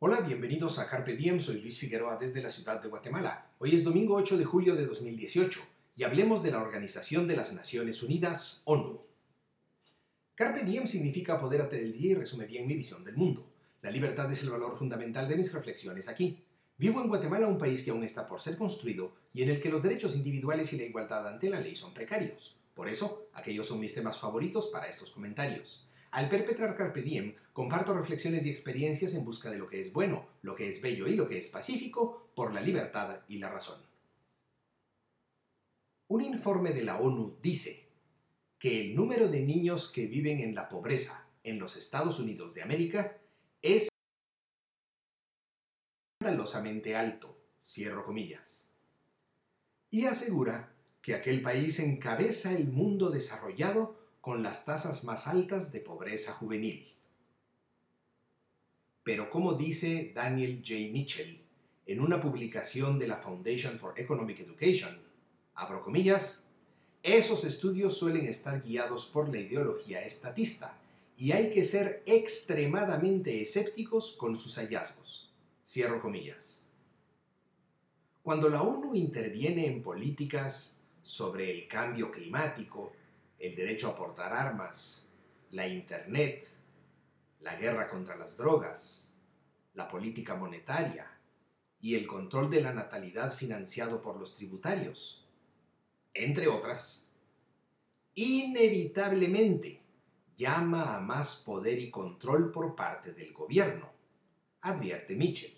Hola, bienvenidos a Carpe Diem, soy Luis Figueroa desde la ciudad de Guatemala. Hoy es domingo 8 de julio de 2018 y hablemos de la Organización de las Naciones Unidas, ONU. Carpe Diem significa apodérate del día y resume bien mi visión del mundo. La libertad es el valor fundamental de mis reflexiones aquí. Vivo en Guatemala, un país que aún está por ser construido y en el que los derechos individuales y la igualdad ante la ley son precarios. Por eso, aquellos son mis temas favoritos para estos comentarios. Al perpetrar Carpe Diem, comparto reflexiones y experiencias en busca de lo que es bueno, lo que es bello y lo que es pacífico por la libertad y la razón. Un informe de la ONU dice que el número de niños que viven en la pobreza en los Estados Unidos de América es escandalosamente alto, cierro comillas, y asegura que aquel país encabeza el mundo desarrollado con las tasas más altas de pobreza juvenil. Pero como dice Daniel J. Mitchell en una publicación de la Foundation for Economic Education, abro comillas, esos estudios suelen estar guiados por la ideología estatista y hay que ser extremadamente escépticos con sus hallazgos. Cierro comillas. Cuando la ONU interviene en políticas sobre el cambio climático, el derecho a portar armas, la Internet, la guerra contra las drogas, la política monetaria y el control de la natalidad financiado por los tributarios, entre otras, inevitablemente llama a más poder y control por parte del gobierno, advierte Mitchell.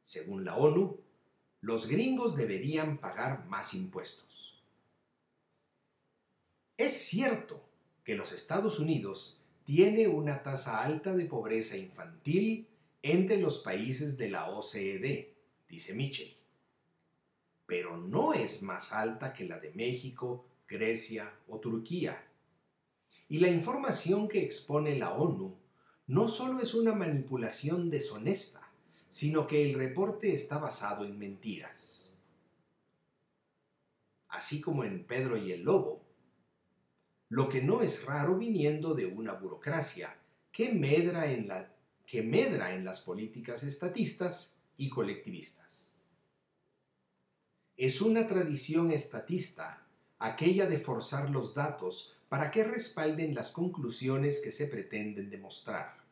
Según la ONU, los gringos deberían pagar más impuestos. Es cierto que los Estados Unidos tiene una tasa alta de pobreza infantil entre los países de la OCDE, dice Mitchell, pero no es más alta que la de México, Grecia o Turquía. Y la información que expone la ONU no solo es una manipulación deshonesta, sino que el reporte está basado en mentiras. Así como en Pedro y el Lobo, lo que no es raro viniendo de una burocracia que medra en, las políticas estatistas y colectivistas. Es una tradición estatista aquella de forzar los datos para que respalden las conclusiones que se pretenden demostrar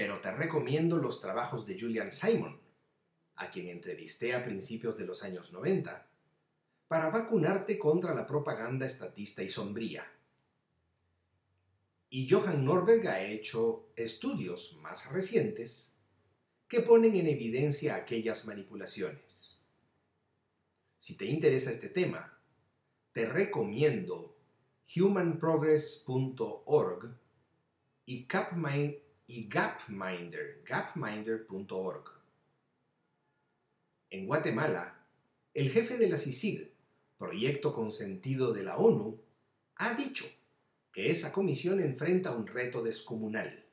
pero te recomiendo los trabajos de Julian Simon, a quien entrevisté a principios de los años 90, para vacunarte contra la propaganda estatista y sombría. Y Johan Norberg ha hecho estudios más recientes que ponen en evidencia aquellas manipulaciones. Si te interesa este tema, te recomiendo humanprogress.org y gapminder.org. En Guatemala, el jefe de la CICIG, proyecto consentido de la ONU, ha dicho que esa comisión enfrenta un reto descomunal.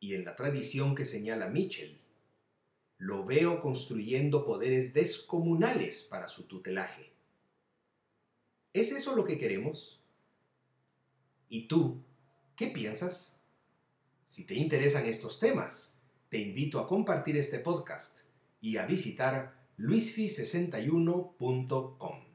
Y en la tradición que señala Mitchell, lo veo construyendo poderes descomunales para su tutelaje. ¿Es eso lo que queremos? ¿Y tú, qué piensas? Si te interesan estos temas, te invito a compartir este podcast y a visitar luisfi61.com.